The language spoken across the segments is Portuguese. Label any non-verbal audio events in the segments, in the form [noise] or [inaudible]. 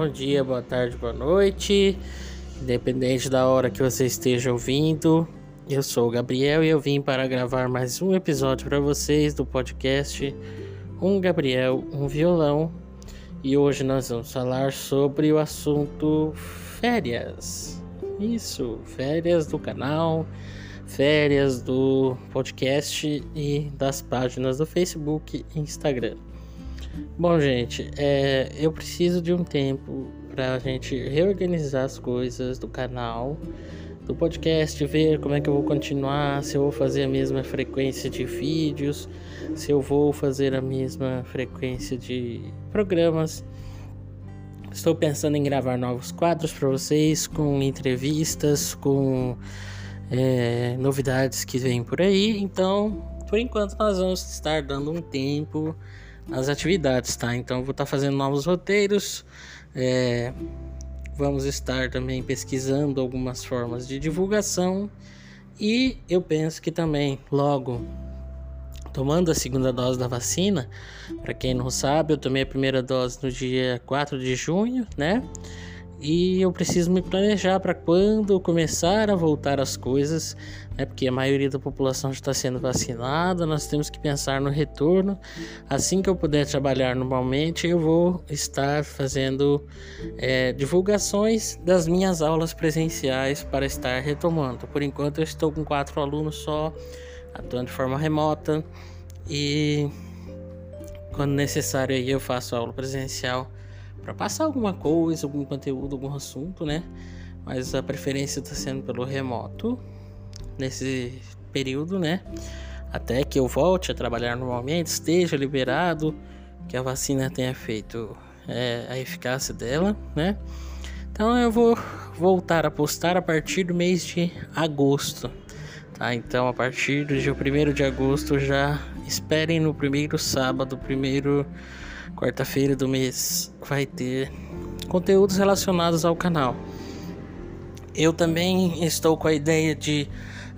Bom dia, boa tarde, boa noite. Independente da hora que você esteja ouvindo, eu sou o Gabriel e eu vim para gravar mais um episódio para vocês do podcast Um Gabriel, um Violão. E hoje nós vamos falar sobre o assunto férias. Isso, férias do canal, férias do podcast e das páginas do Facebook e Instagram. Bom, gente, é, eu preciso de um tempo para a gente reorganizar as coisas do canal, do podcast, ver como é que eu vou continuar, se eu vou fazer a mesma frequência de vídeos, se eu vou fazer a mesma frequência de programas. Estou pensando em gravar novos quadros para vocês, com entrevistas, com é, novidades que vêm por aí. Então, por enquanto, nós vamos estar dando um tempo as atividades, tá? Então vou estar tá fazendo novos roteiros. É, vamos estar também pesquisando algumas formas de divulgação. E eu penso que também, logo tomando a segunda dose da vacina, para quem não sabe, eu tomei a primeira dose no dia 4 de junho, né? E eu preciso me planejar para quando começar a voltar as coisas, né? Porque a maioria da população já está sendo vacinada, nós temos que pensar no retorno. Assim que eu puder trabalhar normalmente, eu vou estar fazendo é, divulgações das minhas aulas presenciais para estar retomando. Por enquanto, eu estou com quatro alunos só, atuando de forma remota e quando necessário aí eu faço aula presencial para passar alguma coisa, algum conteúdo, algum assunto, né? Mas a preferência está sendo pelo remoto nesse período, né? Até que eu volte a trabalhar normalmente, esteja liberado, que a vacina tenha feito é, a eficácia dela, né? Então eu vou voltar a postar a partir do mês de agosto, tá? Então a partir do dia 1 de agosto já esperem no primeiro sábado, primeiro quarta-feira do mês vai ter conteúdos relacionados ao canal. Eu também estou com a ideia de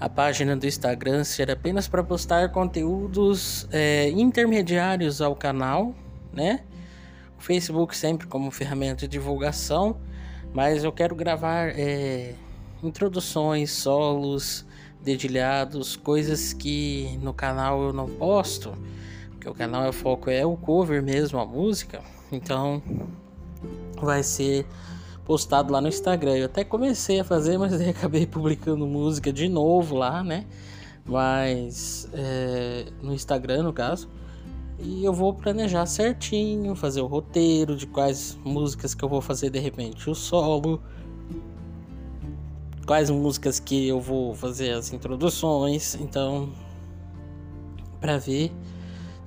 a página do Instagram ser apenas para postar conteúdos é, intermediários ao canal, né? O Facebook sempre como ferramenta de divulgação, mas eu quero gravar é, introduções, solos, dedilhados, coisas que no canal eu não posto que o canal é foco é o cover mesmo, a música. Então vai ser postado lá no Instagram. Eu até comecei a fazer, mas acabei [laughs] publicando música de novo lá, né? Mas é, no Instagram, no caso. E eu vou planejar certinho, fazer o roteiro de quais músicas que eu vou fazer de repente o solo, quais músicas que eu vou fazer as introduções. Então, para ver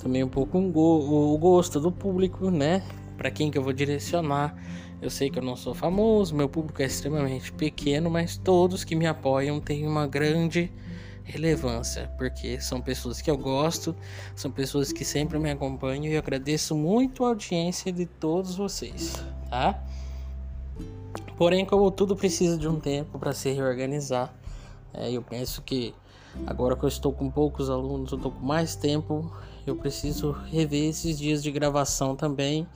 também um pouco um go o gosto do público, né? Para quem que eu vou direcionar. Eu sei que eu não sou famoso, meu público é extremamente pequeno, mas todos que me apoiam têm uma grande relevância, porque são pessoas que eu gosto, são pessoas que sempre me acompanham e eu agradeço muito a audiência de todos vocês, tá? Porém, como tudo precisa de um tempo para se reorganizar, é, eu penso que agora que eu estou com poucos alunos, eu estou com mais tempo, eu preciso rever esses dias de gravação também,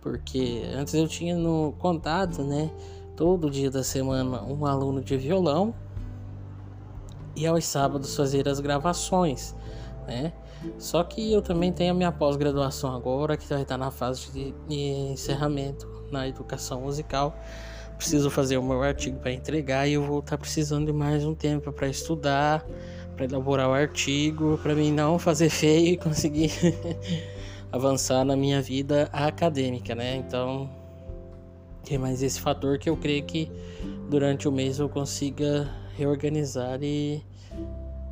porque antes eu tinha no contado, né, todo dia da semana um aluno de violão e aos sábados fazer as gravações, né? Só que eu também tenho a minha pós-graduação agora, que vai estar na fase de, de encerramento na educação musical. Preciso fazer o meu artigo para entregar e eu vou estar precisando de mais um tempo para estudar, para elaborar o artigo, para mim não fazer feio e conseguir [laughs] avançar na minha vida acadêmica, né? Então, tem mais esse fator que eu creio que durante o mês eu consiga reorganizar e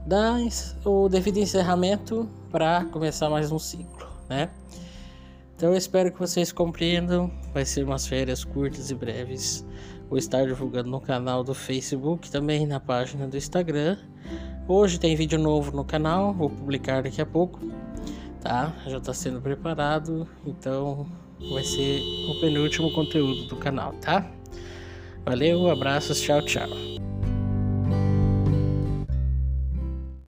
dar o devido encerramento para começar mais um ciclo, né? Então eu espero que vocês compreendam. Vai ser umas férias curtas e breves. Vou estar divulgando no canal do Facebook, também na página do Instagram. Hoje tem vídeo novo no canal, vou publicar daqui a pouco, tá? Já está sendo preparado, então vai ser o penúltimo conteúdo do canal, tá? Valeu, abraços, tchau, tchau.